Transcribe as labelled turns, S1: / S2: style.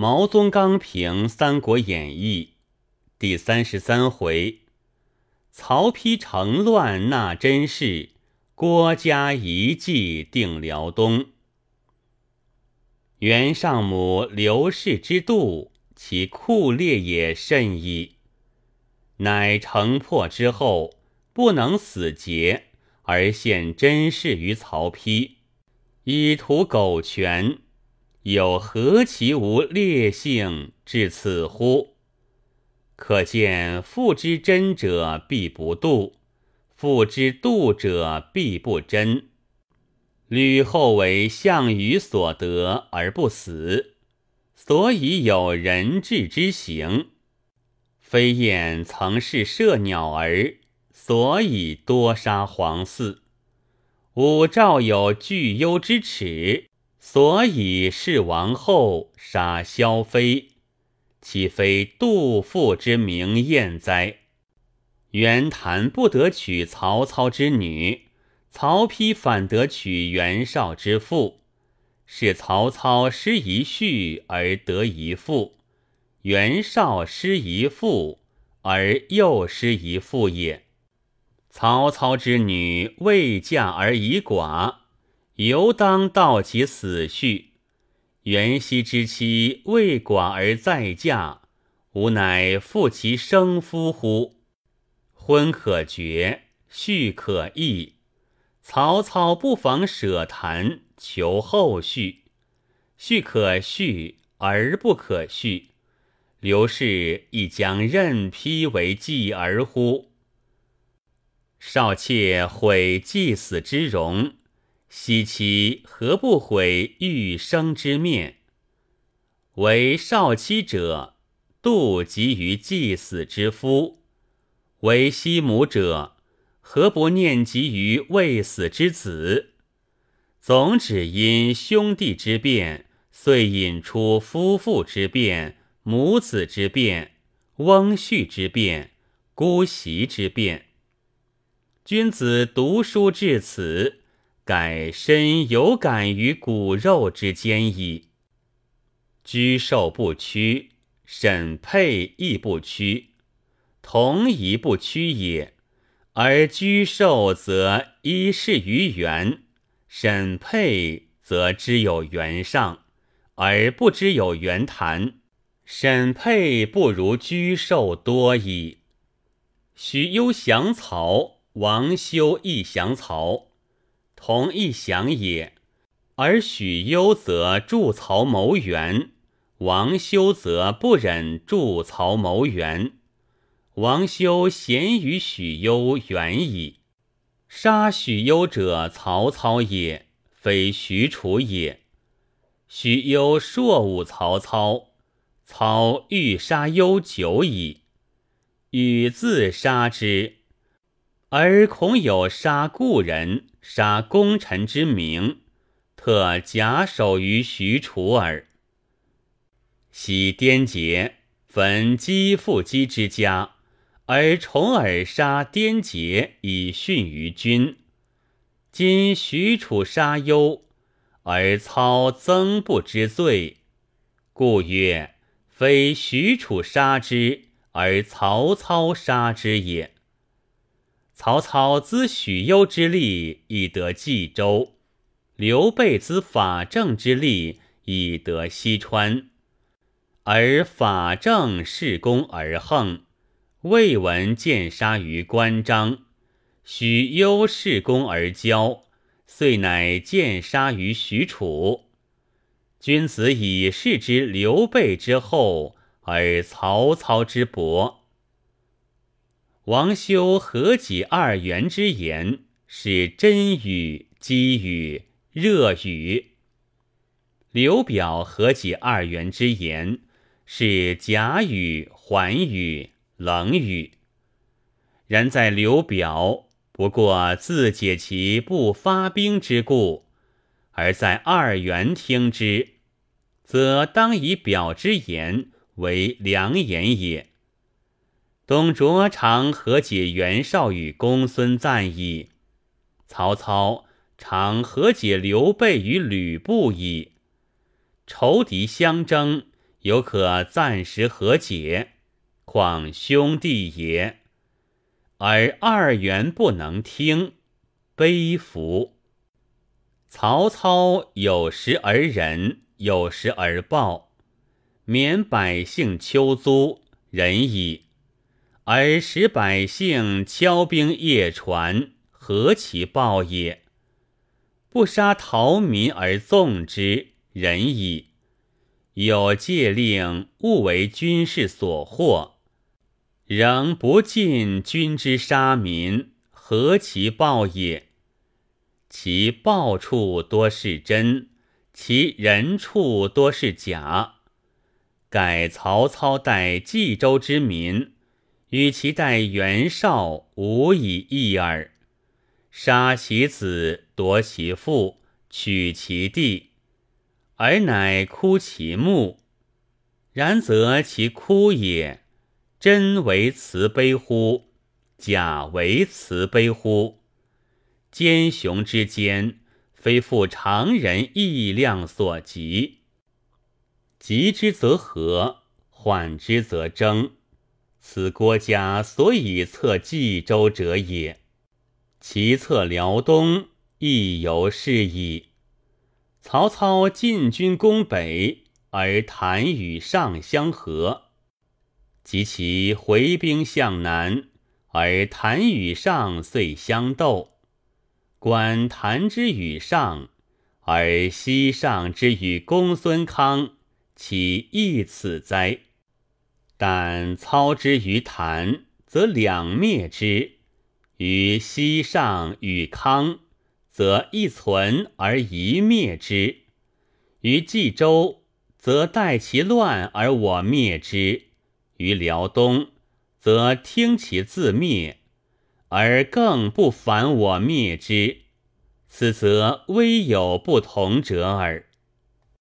S1: 毛宗刚评《三国演义》第三十三回：曹丕乘乱纳甄氏，郭嘉遗迹定辽东。袁尚母刘氏之妒，其酷烈也甚矣。乃城破之后，不能死节，而献甄氏于曹丕，以图苟全。有何其无烈性至此乎？可见父之真者必不妒，父之妒者必不真。吕后为项羽所得而不死，所以有人质之行；飞燕曾是射鸟儿，所以多杀皇嗣。武曌有惧忧之耻。所以是王后杀萧妃，岂非杜父之名艳哉？袁谭不得娶曹操之女，曹丕反得娶袁绍之妇，是曹操失一婿而得一妇，袁绍失一妇而又失一妇也。曹操之女未嫁而已寡。犹当道其死婿。元熙之妻为寡而再嫁，吾乃负其生夫乎？婚可绝，婿可易。曹操不妨舍谈，求后续。续可续而不可续，刘氏亦将任披为继儿乎？少妾毁祭死之容。惜其何不毁欲生之面？为少妻者，妒及于祭死之夫；为西母者，何不念及于未死之子？总只因兄弟之变，遂引出夫妇之变、母子之变、翁婿之变、姑媳之变。君子读书至此。改身有感于骨肉之间矣。居寿不屈，审配亦不屈，同一不屈也。而居寿则依事于元，审配则知有元上，而不知有元谈。审配不如居寿多矣。许攸降曹，王修亦降曹。同一想也，而许攸则助曹谋援，王修则不忍助曹谋援。王修贤于许攸远矣。杀许攸者，曹操也，非许褚也。许攸硕侮曹操，操欲杀攸久矣，与自杀之。而恐有杀故人、杀功臣之名，特假手于许褚耳。昔颠杰焚姬父姬之家，而重耳杀颠杰以殉于君。今许褚杀忧，而操曾不知罪，故曰：非许褚杀之，而曹操杀之也。曹操资许攸之力以得冀州，刘备资法正之力以得西川，而法正恃功而横，未闻见杀于关张；许攸恃功而骄，遂乃见杀于许褚。君子以视之刘备之厚，而曹操之薄。王修何己二元之言，是真语、激语、热语；刘表何己二元之言，是假语、缓语、冷语。然在刘表，不过自解其不发兵之故；而在二元听之，则当以表之言为良言也。董卓常和解袁绍与公孙瓒矣，曹操常和解刘备与吕布矣。仇敌相争，犹可暂时和解，况兄弟也。而二元不能听，悲服！曹操有时而仁，有时而暴，免百姓秋租，仁矣；而使百姓敲兵夜船，何其暴也！不杀逃民而纵之，仁矣；有戒令，勿为军事所惑。仍不尽君之杀民，何其暴也！其暴处多是真，其仁处多是假。改曹操待冀州之民，与其待袁绍无以异耳。杀其子，夺其父，取其地，而乃哭其目。然则其哭也。真为慈悲乎？假为慈悲乎？奸雄之间，非复常人意量所及。急之则和，缓之则争。此郭嘉所以策冀州者也。其策辽东，亦犹是矣。曹操进军攻北，而谭与上相合。及其回兵向南，而谭与上遂相斗。观谭之与上，而西上之与公孙康，其义此哉？但操之于谭，则两灭之；于西上与康，则一存而一灭之；于冀州，则待其乱而我灭之。于辽东，则听其自灭，而更不反我灭之，此则微有不同者耳。